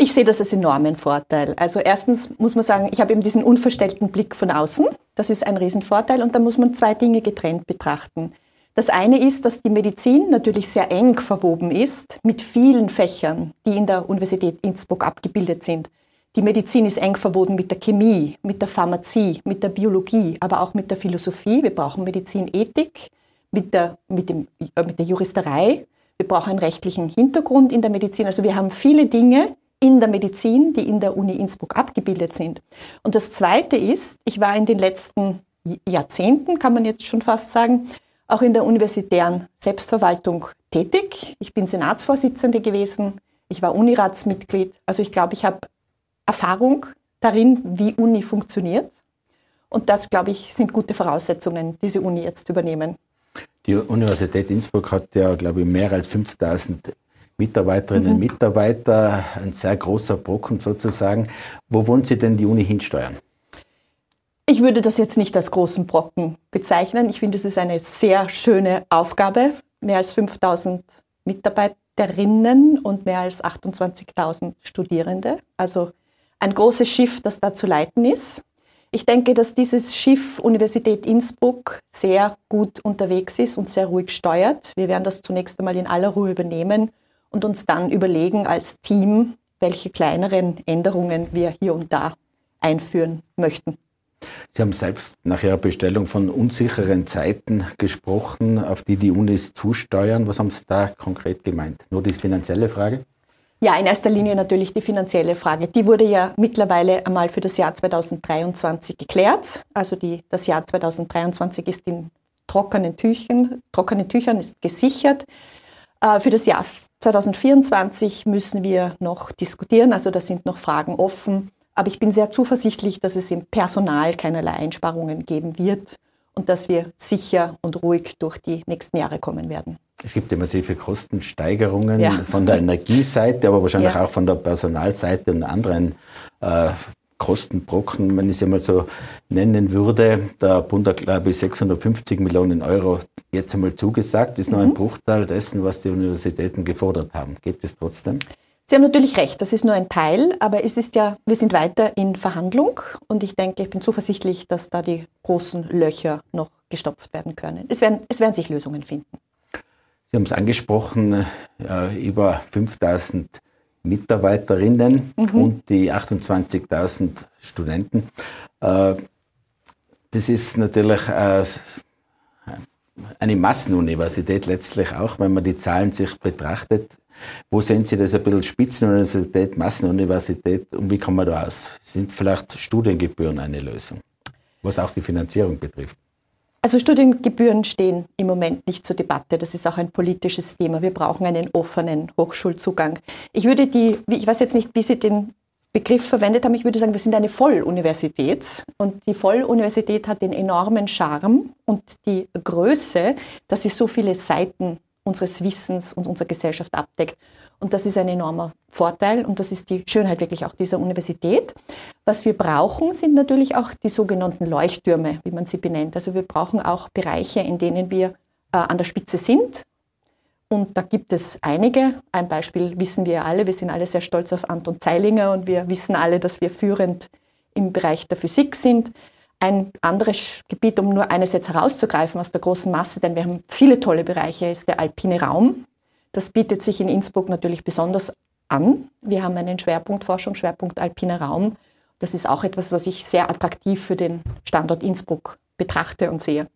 [SPEAKER 5] Ich sehe das als enormen Vorteil. Also erstens muss man sagen, ich habe eben diesen unverstellten Blick von außen. Das ist ein Riesenvorteil. Und da muss man zwei Dinge getrennt betrachten. Das eine ist, dass die Medizin natürlich sehr eng verwoben ist mit vielen Fächern, die in der Universität Innsbruck abgebildet sind. Die Medizin ist eng verwoben mit der Chemie, mit der Pharmazie, mit der Biologie, aber auch mit der Philosophie. Wir brauchen Medizinethik, mit der, mit, dem, äh, mit der Juristerei. Wir brauchen einen rechtlichen Hintergrund in der Medizin. Also wir haben viele Dinge in der Medizin, die in der Uni Innsbruck abgebildet sind. Und das Zweite ist, ich war in den letzten Jahrzehnten, kann man jetzt schon fast sagen, auch in der universitären Selbstverwaltung tätig. Ich bin Senatsvorsitzende gewesen, ich war Uniratsmitglied. Also ich glaube, ich habe Erfahrung darin, wie Uni funktioniert. Und das, glaube ich, sind gute Voraussetzungen, diese Uni jetzt zu übernehmen.
[SPEAKER 2] Die Universität Innsbruck hat ja, glaube ich, mehr als 5000 Mitarbeiterinnen und mhm. Mitarbeiter, ein sehr großer Brocken sozusagen. Wo wollen Sie denn die Uni hinsteuern?
[SPEAKER 5] Ich würde das jetzt nicht als großen Brocken bezeichnen. Ich finde, es ist eine sehr schöne Aufgabe. Mehr als 5000 Mitarbeiterinnen und mehr als 28.000 Studierende. Also ein großes Schiff, das da zu leiten ist. Ich denke, dass dieses Schiff Universität Innsbruck sehr gut unterwegs ist und sehr ruhig steuert. Wir werden das zunächst einmal in aller Ruhe übernehmen und uns dann überlegen als Team, welche kleineren Änderungen wir hier und da einführen möchten.
[SPEAKER 2] Sie haben selbst nach Ihrer Bestellung von unsicheren Zeiten gesprochen, auf die die Unis zusteuern. Was haben Sie da konkret gemeint? Nur die finanzielle Frage?
[SPEAKER 5] Ja, in erster Linie natürlich die finanzielle Frage. Die wurde ja mittlerweile einmal für das Jahr 2023 geklärt. Also die, das Jahr 2023 ist in trockenen Tüchern, trockenen Tüchern ist gesichert. Äh, für das Jahr 2024 müssen wir noch diskutieren, also da sind noch Fragen offen. Aber ich bin sehr zuversichtlich, dass es im Personal keinerlei Einsparungen geben wird und dass wir sicher und ruhig durch die nächsten Jahre kommen werden.
[SPEAKER 2] Es gibt ja massive Kostensteigerungen ja. von der Energieseite, aber wahrscheinlich ja. auch von der Personalseite und anderen äh, Kostenbrocken, wenn ich es einmal so nennen würde. Der Bund hat, glaube ich, 650 Millionen Euro jetzt einmal zugesagt. Das ist mhm. nur ein. Bruchteil dessen, was die Universitäten gefordert haben. Geht es trotzdem?
[SPEAKER 5] Sie haben natürlich recht, das ist nur ein Teil, aber es ist ja, wir sind weiter in Verhandlung und ich denke, ich bin zuversichtlich, dass da die großen Löcher noch gestopft werden können. Es werden, es werden sich Lösungen finden.
[SPEAKER 2] Sie haben es angesprochen, äh, über 5000 Mitarbeiterinnen mhm. und die 28.000 Studenten. Äh, das ist natürlich äh, eine Massenuniversität letztlich auch, wenn man die Zahlen sich betrachtet. Wo sehen Sie das ein bisschen Spitzenuniversität, Massenuniversität und wie kommen wir da aus? Sind vielleicht Studiengebühren eine Lösung, was auch die Finanzierung betrifft?
[SPEAKER 5] Also Studiengebühren stehen im Moment nicht zur Debatte. Das ist auch ein politisches Thema. Wir brauchen einen offenen Hochschulzugang. Ich würde die, ich weiß jetzt nicht, wie Sie den Begriff verwendet haben, ich würde sagen, wir sind eine Volluniversität und die Volluniversität hat den enormen Charme und die Größe, dass sie so viele Seiten unseres Wissens und unserer Gesellschaft abdeckt. Und das ist ein enormer Vorteil und das ist die Schönheit wirklich auch dieser Universität. Was wir brauchen, sind natürlich auch die sogenannten Leuchttürme, wie man sie benennt. Also wir brauchen auch Bereiche, in denen wir äh, an der Spitze sind. Und da gibt es einige. Ein Beispiel wissen wir alle. Wir sind alle sehr stolz auf Anton Zeilinger und wir wissen alle, dass wir führend im Bereich der Physik sind. Ein anderes Gebiet, um nur eines jetzt herauszugreifen aus der großen Masse, denn wir haben viele tolle Bereiche, ist der alpine Raum. Das bietet sich in Innsbruck natürlich besonders an. Wir haben einen Schwerpunkt Forschung, Schwerpunkt alpiner Raum. Das ist auch etwas, was ich sehr attraktiv für den Standort Innsbruck betrachte und sehe.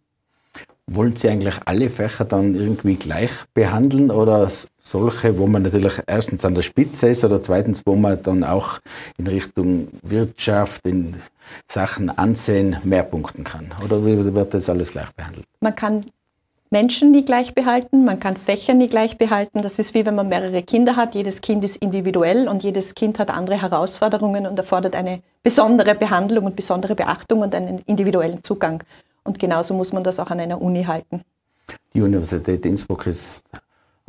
[SPEAKER 2] Wollen Sie eigentlich alle Fächer dann irgendwie gleich behandeln oder solche, wo man natürlich erstens an der Spitze ist oder zweitens, wo man dann auch in Richtung Wirtschaft, in Sachen Ansehen mehr punkten kann? Oder wird das alles gleich behandelt?
[SPEAKER 5] Man kann Menschen nie gleich behalten, man kann Fächer nie gleich behalten. Das ist wie wenn man mehrere Kinder hat. Jedes Kind ist individuell und jedes Kind hat andere Herausforderungen und erfordert eine besondere Behandlung und besondere Beachtung und einen individuellen Zugang. Und genauso muss man das auch an einer Uni halten.
[SPEAKER 2] Die Universität Innsbruck ist,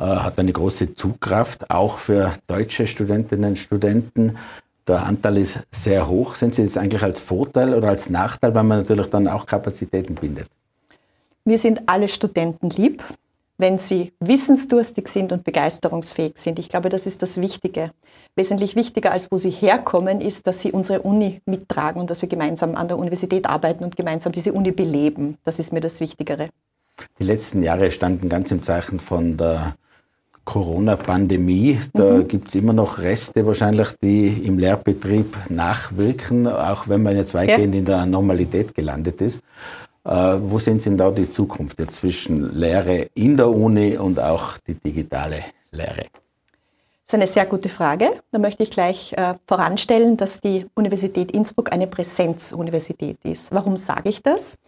[SPEAKER 2] äh, hat eine große Zugkraft, auch für deutsche Studentinnen und Studenten. Der Anteil ist sehr hoch. Sind Sie jetzt eigentlich als Vorteil oder als Nachteil, weil man natürlich dann auch Kapazitäten bindet?
[SPEAKER 5] Wir sind alle Studenten lieb. wenn sie wissensdurstig sind und begeisterungsfähig sind. Ich glaube, das ist das Wichtige. Wesentlich wichtiger als wo sie herkommen, ist, dass sie unsere Uni mittragen und dass wir gemeinsam an der Universität arbeiten und gemeinsam diese Uni beleben. Das ist mir das Wichtigere.
[SPEAKER 2] Die letzten Jahre standen ganz im Zeichen von der Corona-Pandemie. Da mhm. gibt es immer noch Reste wahrscheinlich, die im Lehrbetrieb nachwirken, auch wenn man jetzt weitgehend ja. in der Normalität gelandet ist. Äh, wo sehen Sie denn da die Zukunft jetzt zwischen Lehre in der Uni und auch die digitale Lehre?
[SPEAKER 5] Das ist eine sehr gute Frage. Da möchte ich gleich äh, voranstellen, dass die Universität Innsbruck eine Präsenzuniversität ist. Warum sage ich das?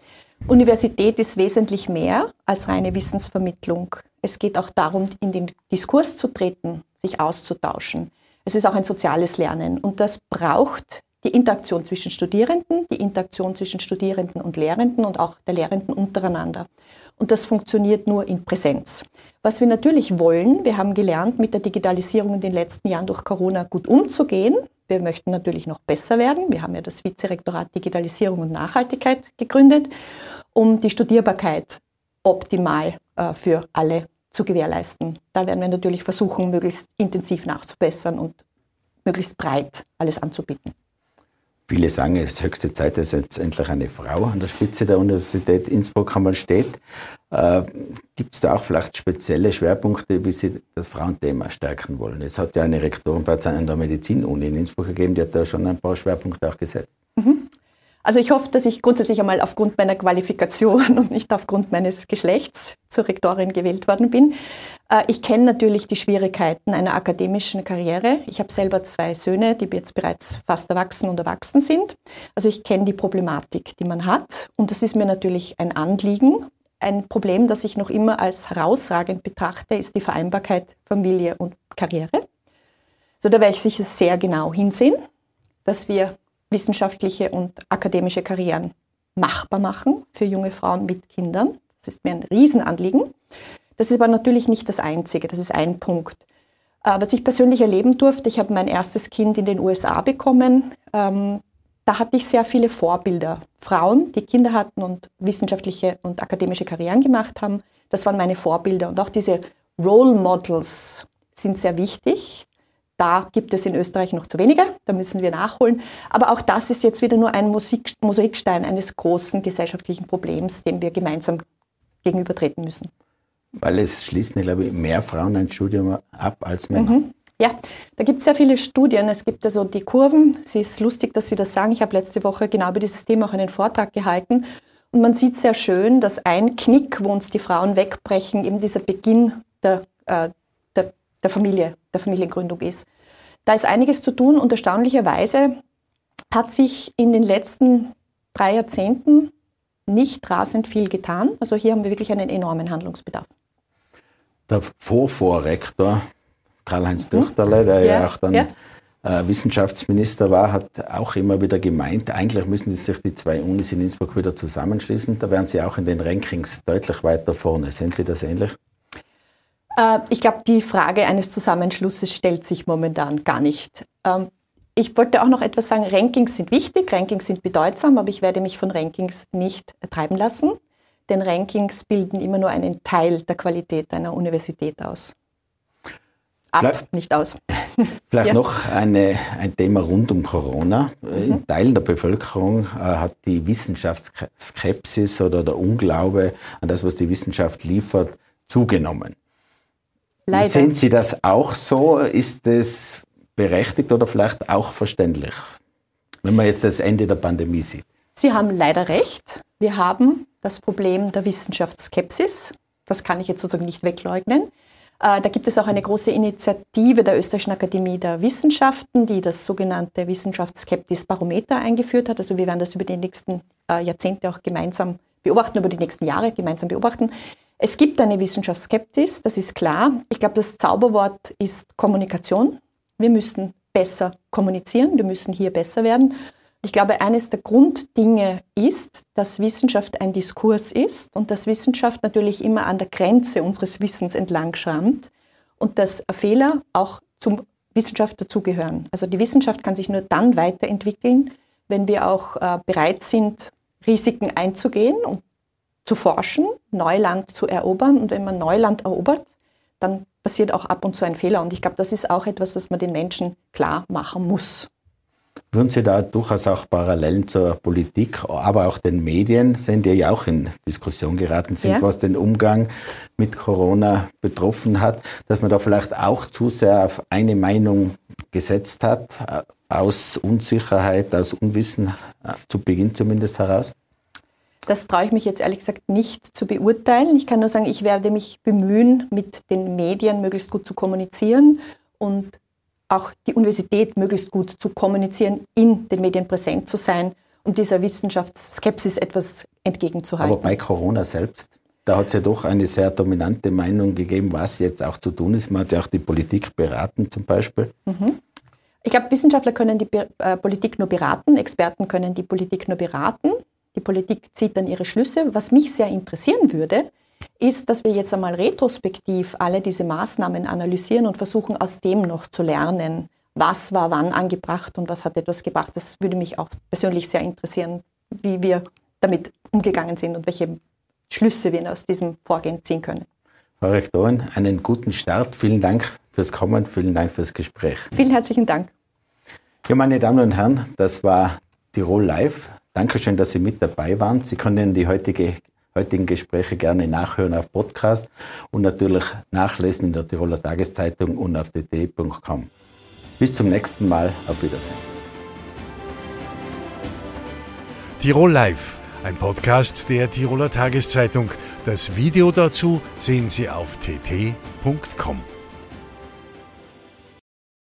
[SPEAKER 5] Universität ist wesentlich mehr als reine Wissensvermittlung. Es geht auch darum, in den Diskurs zu treten, sich auszutauschen. Es ist auch ein soziales Lernen und das braucht die Interaktion zwischen Studierenden, die Interaktion zwischen Studierenden und Lehrenden und auch der Lehrenden untereinander. Und das funktioniert nur in Präsenz. Was wir natürlich wollen, wir haben gelernt, mit der Digitalisierung in den letzten Jahren durch Corona gut umzugehen. Wir möchten natürlich noch besser werden. Wir haben ja das Vizerektorat Digitalisierung und Nachhaltigkeit gegründet, um die Studierbarkeit optimal äh, für alle zu gewährleisten. Da werden wir natürlich versuchen, möglichst intensiv nachzubessern und möglichst breit alles anzubieten.
[SPEAKER 2] Viele sagen, es ist höchste Zeit, dass jetzt endlich eine Frau an der Spitze der Universität Innsbruck einmal steht. Äh, Gibt es da auch vielleicht spezielle Schwerpunkte, wie Sie das Frauenthema stärken wollen? Es hat ja eine Rektorenplatz an der Medizinuni in Innsbruck gegeben, die hat da schon ein paar Schwerpunkte auch gesetzt. Mhm.
[SPEAKER 5] Also ich hoffe, dass ich grundsätzlich einmal aufgrund meiner Qualifikation und nicht aufgrund meines Geschlechts zur Rektorin gewählt worden bin. Äh, ich kenne natürlich die Schwierigkeiten einer akademischen Karriere. Ich habe selber zwei Söhne, die jetzt bereits fast erwachsen und erwachsen sind. Also ich kenne die Problematik, die man hat. Und das ist mir natürlich ein Anliegen. Ein Problem, das ich noch immer als herausragend betrachte, ist die Vereinbarkeit Familie und Karriere. So, da werde ich sicher sehr genau hinsehen, dass wir wissenschaftliche und akademische Karrieren machbar machen für junge Frauen mit Kindern. Das ist mir ein Riesenanliegen. Das ist aber natürlich nicht das Einzige, das ist ein Punkt. Äh, was ich persönlich erleben durfte, ich habe mein erstes Kind in den USA bekommen. Ähm, da hatte ich sehr viele Vorbilder. Frauen, die Kinder hatten und wissenschaftliche und akademische Karrieren gemacht haben. Das waren meine Vorbilder. Und auch diese Role Models sind sehr wichtig. Da gibt es in Österreich noch zu wenige, da müssen wir nachholen. Aber auch das ist jetzt wieder nur ein Musik Mosaikstein eines großen gesellschaftlichen Problems, dem wir gemeinsam gegenübertreten müssen.
[SPEAKER 2] Weil es schließen, glaube ich, mehr Frauen ein Studium ab als Männer. Mhm.
[SPEAKER 5] Ja, da gibt es sehr viele Studien. Es gibt also die Kurven. Es ist lustig, dass Sie das sagen. Ich habe letzte Woche genau über dieses Thema auch einen Vortrag gehalten. Und man sieht sehr schön, dass ein Knick, wo uns die Frauen wegbrechen, eben dieser Beginn der, äh, der Familie, der Familiengründung ist. Da ist einiges zu tun und erstaunlicherweise hat sich in den letzten drei Jahrzehnten nicht rasend viel getan. Also hier haben wir wirklich einen enormen Handlungsbedarf.
[SPEAKER 2] Der Vorvorrektor Karl-Heinz mhm. Düchterle, der ja, ja auch dann ja. Äh, Wissenschaftsminister war, hat auch immer wieder gemeint, eigentlich müssen sich die zwei Unis in Innsbruck wieder zusammenschließen. Da wären sie auch in den Rankings deutlich weiter vorne. Sehen Sie das ähnlich?
[SPEAKER 5] Äh, ich glaube, die Frage eines Zusammenschlusses stellt sich momentan gar nicht. Ähm, ich wollte auch noch etwas sagen, Rankings sind wichtig, Rankings sind bedeutsam, aber ich werde mich von Rankings nicht treiben lassen, denn Rankings bilden immer nur einen Teil der Qualität einer Universität aus. Ab, vielleicht, nicht aus.
[SPEAKER 2] Vielleicht ja. noch eine, ein Thema rund um Corona. In mhm. Teilen der Bevölkerung äh, hat die Wissenschaftsskepsis oder der Unglaube an das, was die Wissenschaft liefert, zugenommen. Leider. Sehen Sie das auch so? Ist es berechtigt oder vielleicht auch verständlich, wenn man jetzt das Ende der Pandemie sieht?
[SPEAKER 5] Sie haben leider recht. Wir haben das Problem der Wissenschaftsskepsis. Das kann ich jetzt sozusagen nicht wegleugnen. Äh, da gibt es auch eine große Initiative der Österreichischen Akademie der Wissenschaften, die das sogenannte Wissenschaftsskeptis-Barometer eingeführt hat. Also wir werden das über die nächsten äh, Jahrzehnte auch gemeinsam beobachten, über die nächsten Jahre gemeinsam beobachten. Es gibt eine Wissenschaftsskeptis, das ist klar. Ich glaube, das Zauberwort ist Kommunikation. Wir müssen besser kommunizieren, wir müssen hier besser werden. Ich glaube, eines der Grunddinge ist, dass Wissenschaft ein Diskurs ist und dass Wissenschaft natürlich immer an der Grenze unseres Wissens entlang schrammt und dass Fehler auch zum Wissenschaft dazugehören. Also die Wissenschaft kann sich nur dann weiterentwickeln, wenn wir auch äh, bereit sind, Risiken einzugehen und zu forschen, Neuland zu erobern. Und wenn man Neuland erobert, dann passiert auch ab und zu ein Fehler. Und ich glaube, das ist auch etwas, das man den Menschen klar machen muss.
[SPEAKER 2] Würden Sie da durchaus auch Parallelen zur Politik, aber auch den Medien sehen, die ja auch in Diskussion geraten sind, ja. was den Umgang mit Corona betroffen hat, dass man da vielleicht auch zu sehr auf eine Meinung gesetzt hat, äh, aus Unsicherheit, aus Unwissen, äh, zu Beginn zumindest heraus?
[SPEAKER 5] Das traue ich mich jetzt ehrlich gesagt nicht zu beurteilen. Ich kann nur sagen, ich werde mich bemühen, mit den Medien möglichst gut zu kommunizieren und auch die Universität möglichst gut zu kommunizieren, in den Medien präsent zu sein und dieser Wissenschaftsskepsis etwas entgegenzuhalten.
[SPEAKER 2] Aber bei Corona selbst, da hat es ja doch eine sehr dominante Meinung gegeben, was jetzt auch zu tun ist. Man hat ja auch die Politik beraten zum Beispiel.
[SPEAKER 5] Mhm. Ich glaube, Wissenschaftler können die äh, Politik nur beraten, Experten können die Politik nur beraten. Die Politik zieht dann ihre Schlüsse. Was mich sehr interessieren würde, ist, dass wir jetzt einmal retrospektiv alle diese Maßnahmen analysieren und versuchen, aus dem noch zu lernen. Was war wann angebracht und was hat etwas gebracht? Das würde mich auch persönlich sehr interessieren, wie wir damit umgegangen sind und welche Schlüsse wir aus diesem Vorgehen ziehen können.
[SPEAKER 2] Frau Rektorin, einen guten Start. Vielen Dank fürs Kommen, vielen Dank fürs Gespräch.
[SPEAKER 5] Vielen herzlichen Dank.
[SPEAKER 2] Ja, meine Damen und Herren, das war Tirol Live. Dankeschön, dass Sie mit dabei waren. Sie können die heutige, heutigen Gespräche gerne nachhören auf Podcast und natürlich nachlesen in der Tiroler Tageszeitung und auf dt.com. Bis zum nächsten Mal. Auf Wiedersehen.
[SPEAKER 6] Tirol Live, ein Podcast der Tiroler Tageszeitung. Das Video dazu sehen Sie auf tt.com.